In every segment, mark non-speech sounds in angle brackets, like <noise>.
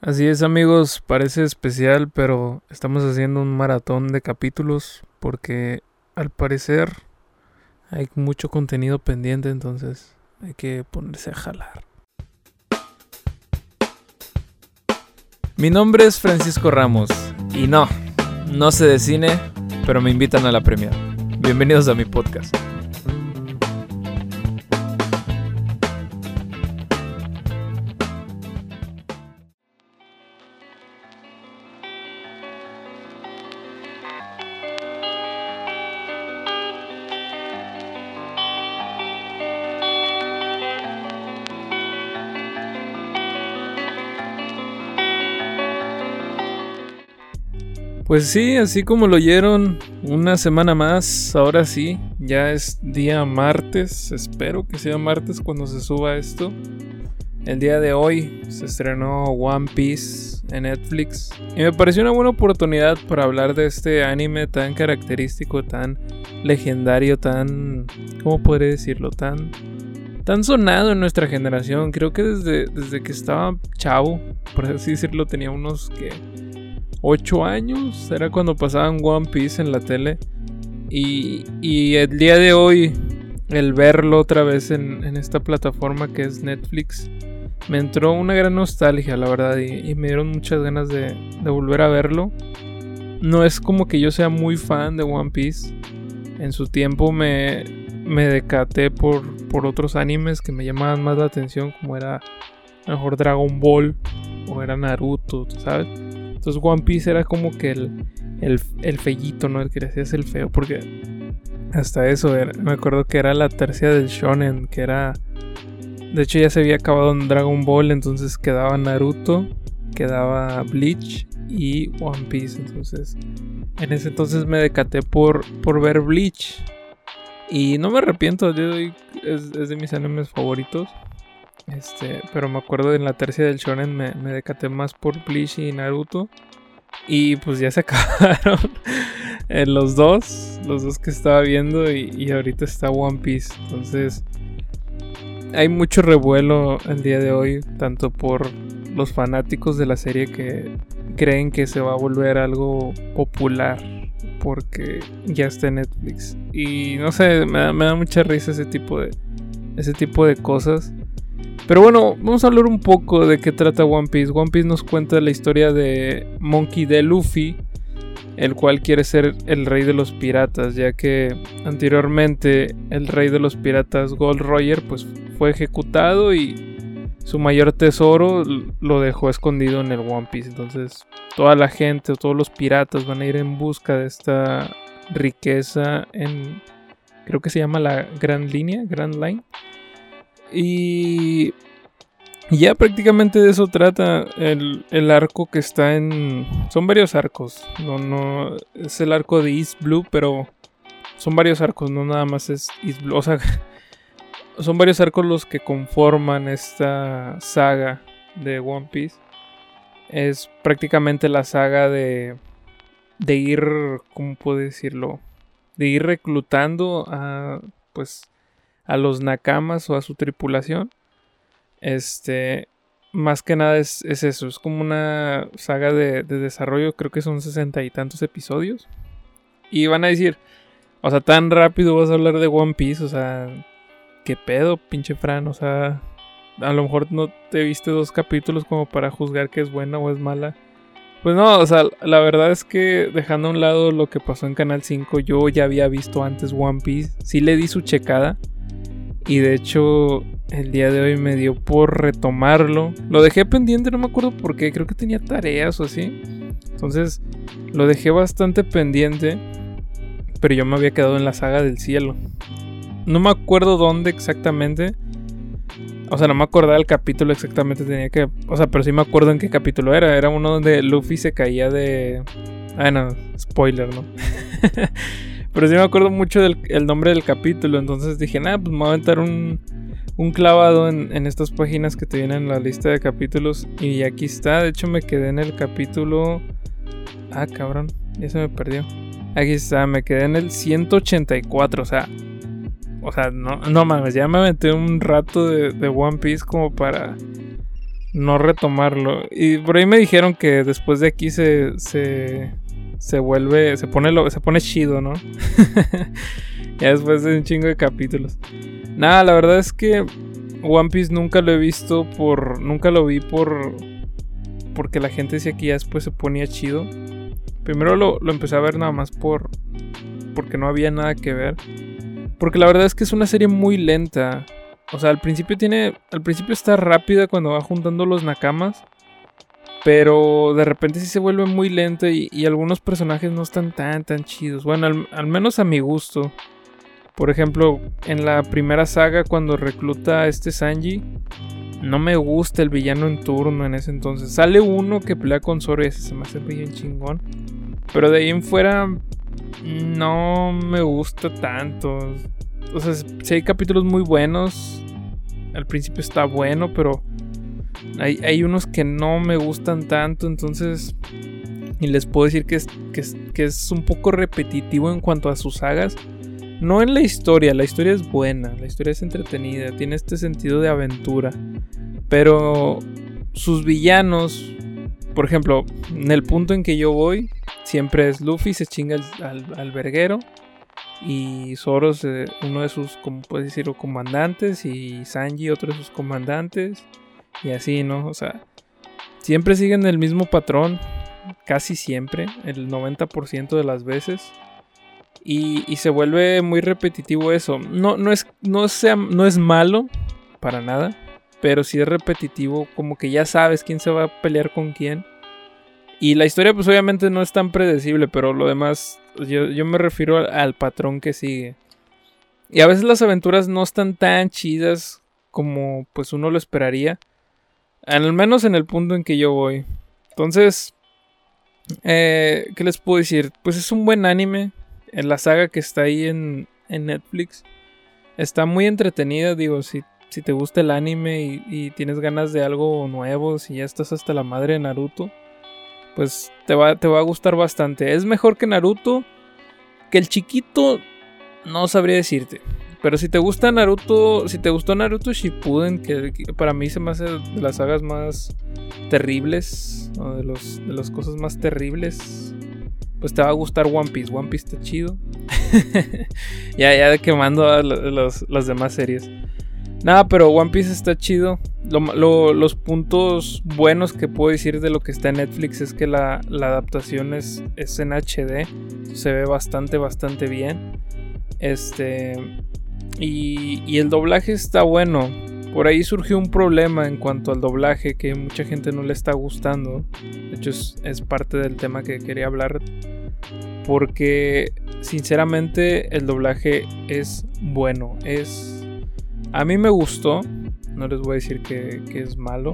Así es amigos, parece especial, pero estamos haciendo un maratón de capítulos porque al parecer hay mucho contenido pendiente, entonces hay que ponerse a jalar. Mi nombre es Francisco Ramos y no, no sé de cine, pero me invitan a la premia. Bienvenidos a mi podcast. Pues sí, así como lo oyeron, una semana más, ahora sí, ya es día martes, espero que sea martes cuando se suba esto. El día de hoy se estrenó One Piece en Netflix y me pareció una buena oportunidad para hablar de este anime tan característico, tan legendario, tan, ¿cómo podría decirlo? Tan, tan sonado en nuestra generación. Creo que desde, desde que estaba chavo, por así decirlo, tenía unos que 8 años, era cuando pasaban One Piece en la tele. Y, y el día de hoy, el verlo otra vez en, esta plataforma que es Netflix, me entró una gran nostalgia, la verdad, y, me dieron muchas ganas de, de, volver a verlo. No es como que yo sea muy fan de One Piece. En su tiempo me, me decaté por, por otros animes que me llamaban más la atención, como era mejor Dragon Ball o era Naruto, ¿sabes? Entonces One Piece era como que el, el, el fellito, ¿no? El que le hacías el feo, porque hasta eso, me acuerdo que era la tercia del shonen, que era... De hecho ya se había acabado en Dragon Ball, entonces quedaba Naruto, quedaba Bleach y One Piece. Entonces, en ese entonces me decaté por, por ver Bleach. Y no me arrepiento, es, es de mis animes favoritos. Este, pero me acuerdo en la tercia del shonen me, me decaté más por Bleach y Naruto. Y pues ya se <laughs> acabaron eh, los dos, los dos que estaba viendo y, ahorita está One Piece. Entonces hay mucho revuelo el día de hoy, tanto por los fanáticos de la serie que creen que se va a volver algo popular porque ya está en Netflix. Y no sé, me da, me da mucha risa ese tipo de, ese tipo de cosas. Pero bueno, vamos a hablar un poco de qué trata One Piece. One Piece nos cuenta la historia de Monkey D. Luffy, el cual quiere ser el rey de los piratas, ya que anteriormente el rey de los piratas Gold Roger pues fue ejecutado y su mayor tesoro lo dejó escondido en el One Piece. Entonces toda la gente, todos los piratas van a ir en busca de esta riqueza en creo que se llama la Gran Línea, Grand Line. Y ya prácticamente de eso trata el, arco que está en... Son varios arcos. No, no, es el arco de East Blue, pero son varios arcos, no nada más es East Blue. O sea, <laughs> son varios arcos los que conforman esta saga de One Piece. Es prácticamente la saga de, de ir, ¿cómo puedo decirlo? De ir reclutando a, pues, a los nakamas o a su tripulación. Este, más que nada es, eso, es como una saga de, desarrollo, creo que son sesenta y tantos episodios. Y van a decir, o sea, tan rápido vas a hablar de One Piece, o sea, ¿qué pedo, pinche Fran? O sea, a lo mejor no te viste dos capítulos como para juzgar que es buena o es mala. Pues no, o sea, la verdad es que dejando a un lado lo que pasó en Canal 5, yo ya había visto antes One Piece, sí le di su checada. Y de hecho, el día de hoy me dio por retomarlo. Lo dejé pendiente, no me acuerdo por qué. Creo que tenía tareas o así. Entonces, lo dejé bastante pendiente. Pero yo me había quedado en la saga del cielo. No me acuerdo dónde exactamente. O sea, no me acordaba el capítulo exactamente. Tenía que. O sea, pero sí me acuerdo en qué capítulo era. Era uno donde Luffy se caía de. Ah, no, spoiler, ¿no? <laughs> Pero sí me acuerdo mucho del nombre del capítulo. Entonces dije, nada, pues me voy a aventar un, un clavado en, estas páginas que te vienen en la lista de capítulos. Y aquí está. De hecho, me quedé en el capítulo. Ah, cabrón. Ya se me perdió. Aquí está, me quedé en el 184. O sea, o sea, no, no mames, ya me aventé un rato de, de, One Piece como para no retomarlo. Y por ahí me dijeron que después de aquí se, se, se vuelve, se pone, se pone chido, ¿no? <laughs> ya después de un chingo de capítulos. Nada, la verdad es que One Piece nunca lo he visto por, nunca lo vi por, porque la gente decía que ya después se ponía chido. Primero lo, lo empecé a ver nada más por, porque no había nada que ver. Porque la verdad es que es una serie muy lenta. O sea, al principio tiene. Al principio está rápida cuando va juntando los nakamas. Pero de repente sí se vuelve muy lenta y, algunos personajes no están tan tan chidos. Bueno, al, menos a mi gusto. Por ejemplo, en la primera saga cuando recluta a este Sanji. No me gusta el villano en turno en ese entonces. Sale uno que pelea con Zoro y ese se me hace bien chingón. Pero de ahí en fuera no me gusta tanto. O sea, si hay capítulos muy buenos. Al principio está bueno, pero hay, unos que no me gustan tanto. Entonces, y les puedo decir que es, que es, un poco repetitivo en cuanto a sus sagas. No en la historia, la historia es buena, la historia es entretenida, tiene este sentido de aventura. Pero sus villanos, por ejemplo, en el punto en que yo voy, siempre es Luffy, se chinga al, verguero. Y Zoro es eh, uno de sus, como puedes decir, comandantes. Y Sanji otro de sus comandantes. Y así, ¿no? O sea, siempre siguen el mismo patrón. Casi siempre, el 90% de las veces. Y, se vuelve muy repetitivo eso. No, no, es, no, sea, no es malo, para nada. Pero si es repetitivo, como que ya sabes quién se va a pelear con quién. Y la historia pues obviamente no es tan predecible, pero lo demás, yo, me refiero al, patrón que sigue. Y a veces las aventuras no están tan chidas como pues uno lo esperaría. Al menos en el punto en que yo voy. Entonces, eh, ¿qué les puedo decir? Pues es un buen anime. En la saga que está ahí en, en Netflix. Está muy entretenida, digo, si si te gusta el anime y, tienes ganas de algo nuevo, si ya estás hasta la madre de Naruto, pues te va, te va a gustar bastante. Es mejor que Naruto, que el chiquito, no sabría decirte. Pero si te gusta Naruto, si te gustó Naruto Shippuden, que, para mí se me hace de las sagas más terribles, o de, los, de las cosas más terribles, pues te va a gustar One Piece. One Piece está chido. <laughs> ya, ya quemando las demás series. Nada, pero One Piece está chido. los puntos buenos que puedo decir de lo que está en Netflix es que la, adaptación es, es, en HD. Se ve bastante, bastante bien. Este. Y, y, el doblaje está bueno. Por ahí surgió un problema en cuanto al doblaje que mucha gente no le está gustando. De hecho, es, parte del tema que quería hablar. Porque, sinceramente, el doblaje es bueno. Es a mí me gustó, no les voy a decir que, es malo,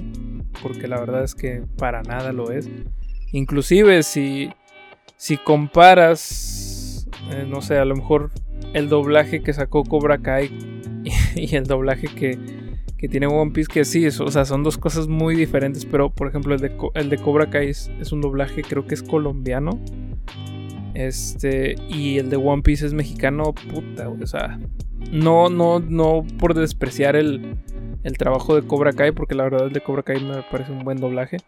porque la verdad es que para nada lo es. Inclusive si, si comparas, eh, no sé, a lo mejor el doblaje que sacó Cobra Kai <laughs> y, el doblaje que, tiene One Piece, que sí, o sea, son dos cosas muy diferentes, pero por ejemplo el de, el de Cobra Kai es, es un doblaje creo que es colombiano. Este, y el de One Piece es mexicano, puta, o sea, no, no, no por despreciar el, el trabajo de Cobra Kai, porque la verdad el de Cobra Kai me parece un buen doblaje.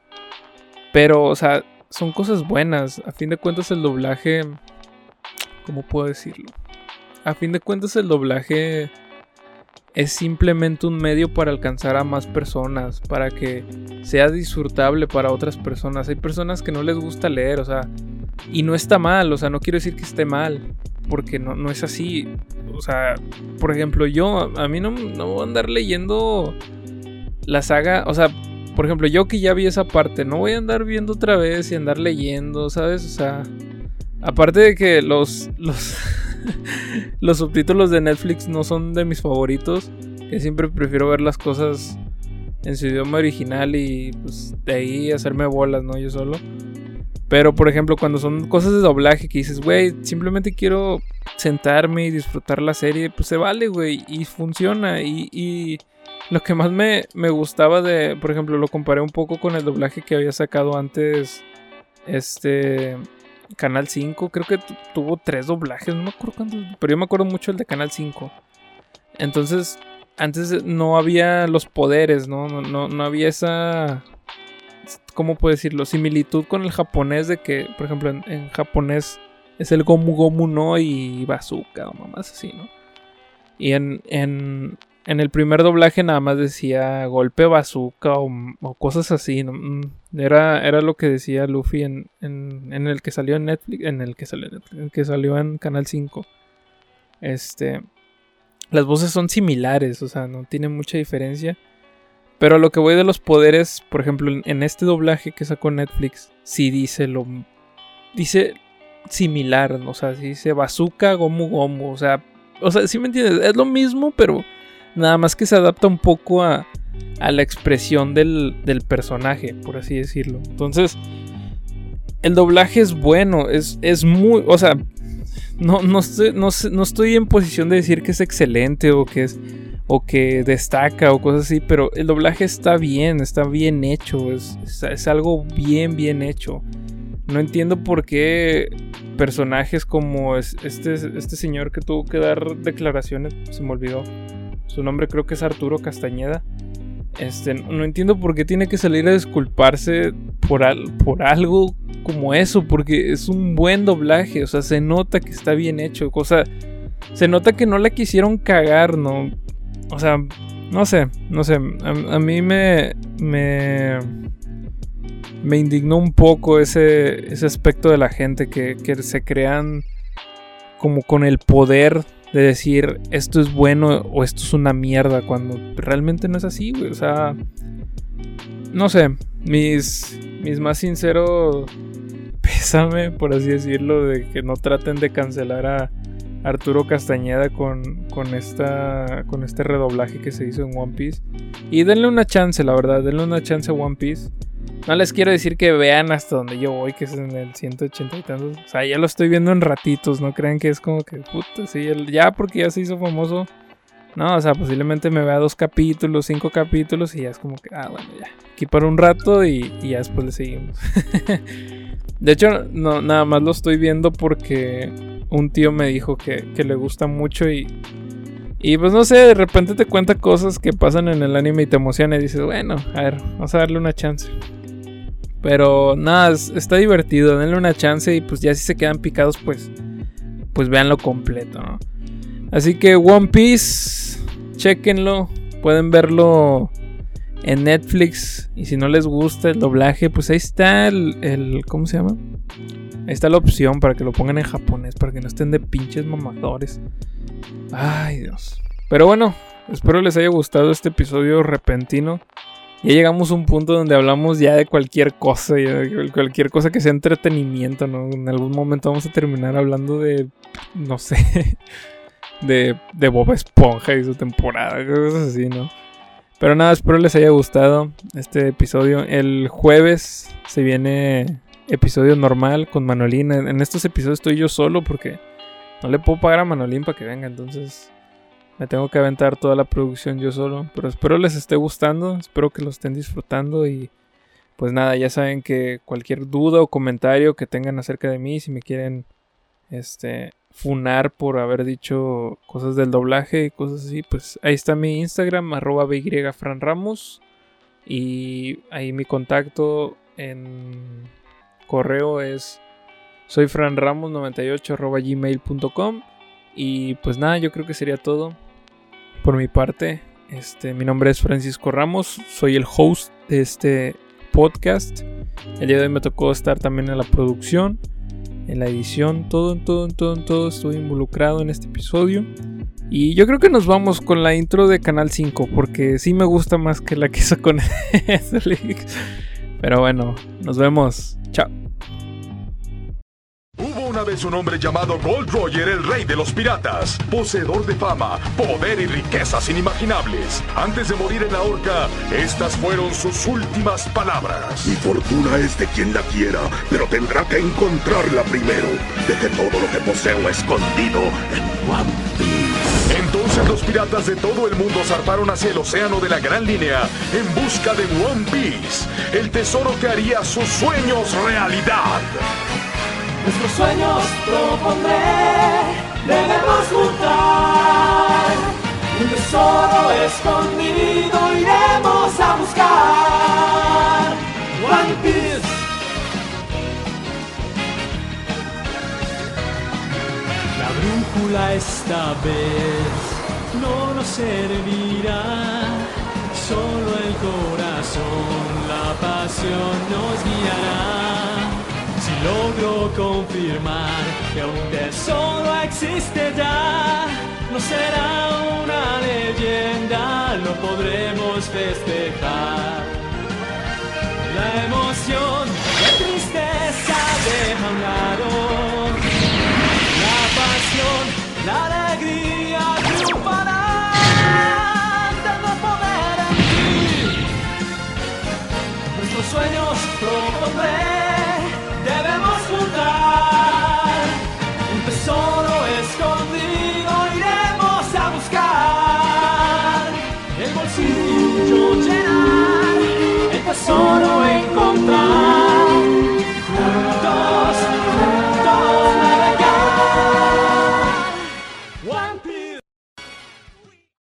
Pero, o sea, son cosas buenas. A fin de cuentas el doblaje... ¿Cómo puedo decirlo? A fin de cuentas el doblaje es simplemente un medio para alcanzar a más personas, para que sea disfrutable para otras personas. Hay personas que no les gusta leer, o sea, y no está mal, o sea, no quiero decir que esté mal, porque no, no es así. O sea, por ejemplo, yo, a mí no, no voy a andar leyendo la saga, o sea, por ejemplo, yo que ya vi esa parte, no voy a andar viendo otra vez y andar leyendo, ¿sabes? O sea, aparte de que los, los, <laughs> <laughs> los subtítulos de Netflix no son de mis favoritos, que siempre prefiero ver las cosas en su idioma original y pues de ahí hacerme bolas, ¿no? Yo solo. Pero, por ejemplo, cuando son cosas de doblaje que dices, güey, simplemente quiero sentarme y disfrutar la serie, pues se vale, güey, y funciona. Y, lo que más me, me, gustaba de, por ejemplo, lo comparé un poco con el doblaje que había sacado antes, este, Canal 5, creo que tuvo tres doblajes, no me acuerdo cuántos, pero yo me acuerdo mucho el de Canal 5. Entonces, antes no había los poderes, ¿no? No, no, había esa. ¿Cómo puedo decirlo? Similitud con el japonés de que, por ejemplo, en, japonés es el Gomu Gomu no y bazooka o mamás así, ¿no? Y en, en, en el primer doblaje nada más decía golpe bazooka o, cosas así. ¿no? Mm, era, era lo que decía Luffy en, en, el que salió en Netflix. En el que salió en, Netflix, en que salió en Canal 5. Este las voces son similares, o sea, no tiene mucha diferencia. Pero lo que voy de los poderes, por ejemplo, en este doblaje que sacó Netflix, sí dice lo. Dice similar, o sea, dice bazooka, gomu gomu, o sea, o sea, sí me entiendes, es lo mismo, pero nada más que se adapta un poco a, a la expresión del, del personaje, por así decirlo. Entonces, el doblaje es bueno, es, es muy, o sea, no, no, estoy, no, estoy en posición de decir que es excelente o que es o que destaca o cosas así, pero el doblaje está bien, está bien hecho, es, es, algo bien, bien hecho. No entiendo por qué personajes como este, este señor que tuvo que dar declaraciones, se me olvidó. Su nombre creo que es Arturo Castañeda. Este, no entiendo por qué tiene que salir a disculparse por, por algo como eso, porque es un buen doblaje, o sea, se nota que está bien hecho, cosa, se nota que no la quisieron cagar, ¿no? O sea, no sé, no sé, a, mí me, me, me indignó un poco ese, ese aspecto de la gente que, que se crean como con el poder de decir esto es bueno o esto es una mierda cuando realmente no es así, güey. O sea, no sé, mis, mis más sinceros <laughs> pésame, por así decirlo, de que no traten de cancelar a Arturo Castañeda con, con, esta, con este redoblaje que se hizo en One Piece. Y denle una chance, la verdad, denle una chance a One Piece. No les quiero decir que vean hasta donde yo voy, que es en el 180 y tantos. O sea, ya lo estoy viendo en ratitos, no crean que es como que, puta, sí, ya porque ya se hizo famoso. No, o sea, posiblemente me vea dos capítulos, cinco capítulos y ya es como que, ah, bueno, ya. Aquí para un rato y, ya después le seguimos. <laughs> de hecho, no, nada más lo estoy viendo porque un tío me dijo que, que le gusta mucho y, y pues no sé, de repente te cuenta cosas que pasan en el anime y te emociona y dices, bueno, a ver, vamos a darle una chance. Pero nada, está divertido, denle una chance y pues ya si se quedan picados, pues, pues véanlo completo, ¿no? Así que One Piece, chequenlo, pueden verlo en Netflix y si no les gusta el doblaje, pues ahí está el, el ¿cómo se llama? Ahí está la opción para que lo pongan en japonés, para que no estén de pinches mamadores. Ay, Dios. Pero bueno, espero les haya gustado este episodio repentino ya llegamos a un punto donde hablamos ya de cualquier cosa, cualquier cosa que sea entretenimiento, ¿no? En algún momento vamos a terminar hablando de, no sé, <laughs> de, de Bob Esponja y su temporada, cosas así, ¿no? Pero nada, espero les haya gustado este episodio. El jueves se viene episodio normal con Manolín. En estos episodios estoy yo solo porque no le puedo pagar a Manolín para que venga, entonces me tengo que aventar toda la producción yo solo. Pero espero les esté gustando. Espero que lo estén disfrutando. Y pues nada, ya saben que cualquier duda o comentario que tengan acerca de mí, si me quieren este funar por haber dicho cosas del doblaje y cosas así, pues ahí está mi Instagram, arroba. Y ahí mi contacto en correo es soyfranramos98 arroba gmail.com. Y pues nada, yo creo que sería todo por mi parte. Este, mi nombre es Francisco Ramos, soy el host de este podcast. El día de hoy me tocó estar también en la producción, en la edición, todo, en todo, en todo, en todo. Estoy involucrado en este episodio. Y yo creo que nos vamos con la intro de Canal 5, porque sí me gusta más que la que hizo con <laughs> Netflix. Pero bueno, nos vemos. Chao una vez un hombre llamado Gold Roger, el rey de los piratas, poseedor de fama, poder y riquezas inimaginables. Antes de morir en la horca, estas fueron sus últimas palabras. Mi fortuna es de quien la quiera, pero tendrá que encontrarla primero. Deje todo lo que poseo escondido en One Piece. Entonces los piratas de todo el mundo zarparon hacia el océano de la Gran Línea en busca de One Piece, el tesoro que haría sus sueños realidad. Nuestros sueños propondré, debemos juntar un tesoro escondido iremos a buscar. One Piece. La brújula esta vez no nos servirá, solo el corazón, la pasión nos guiará. Logro confirmar que un tesoro existe ya, no será una leyenda, lo podremos festejar. La emoción, la tristeza deja un lado, la pasión, la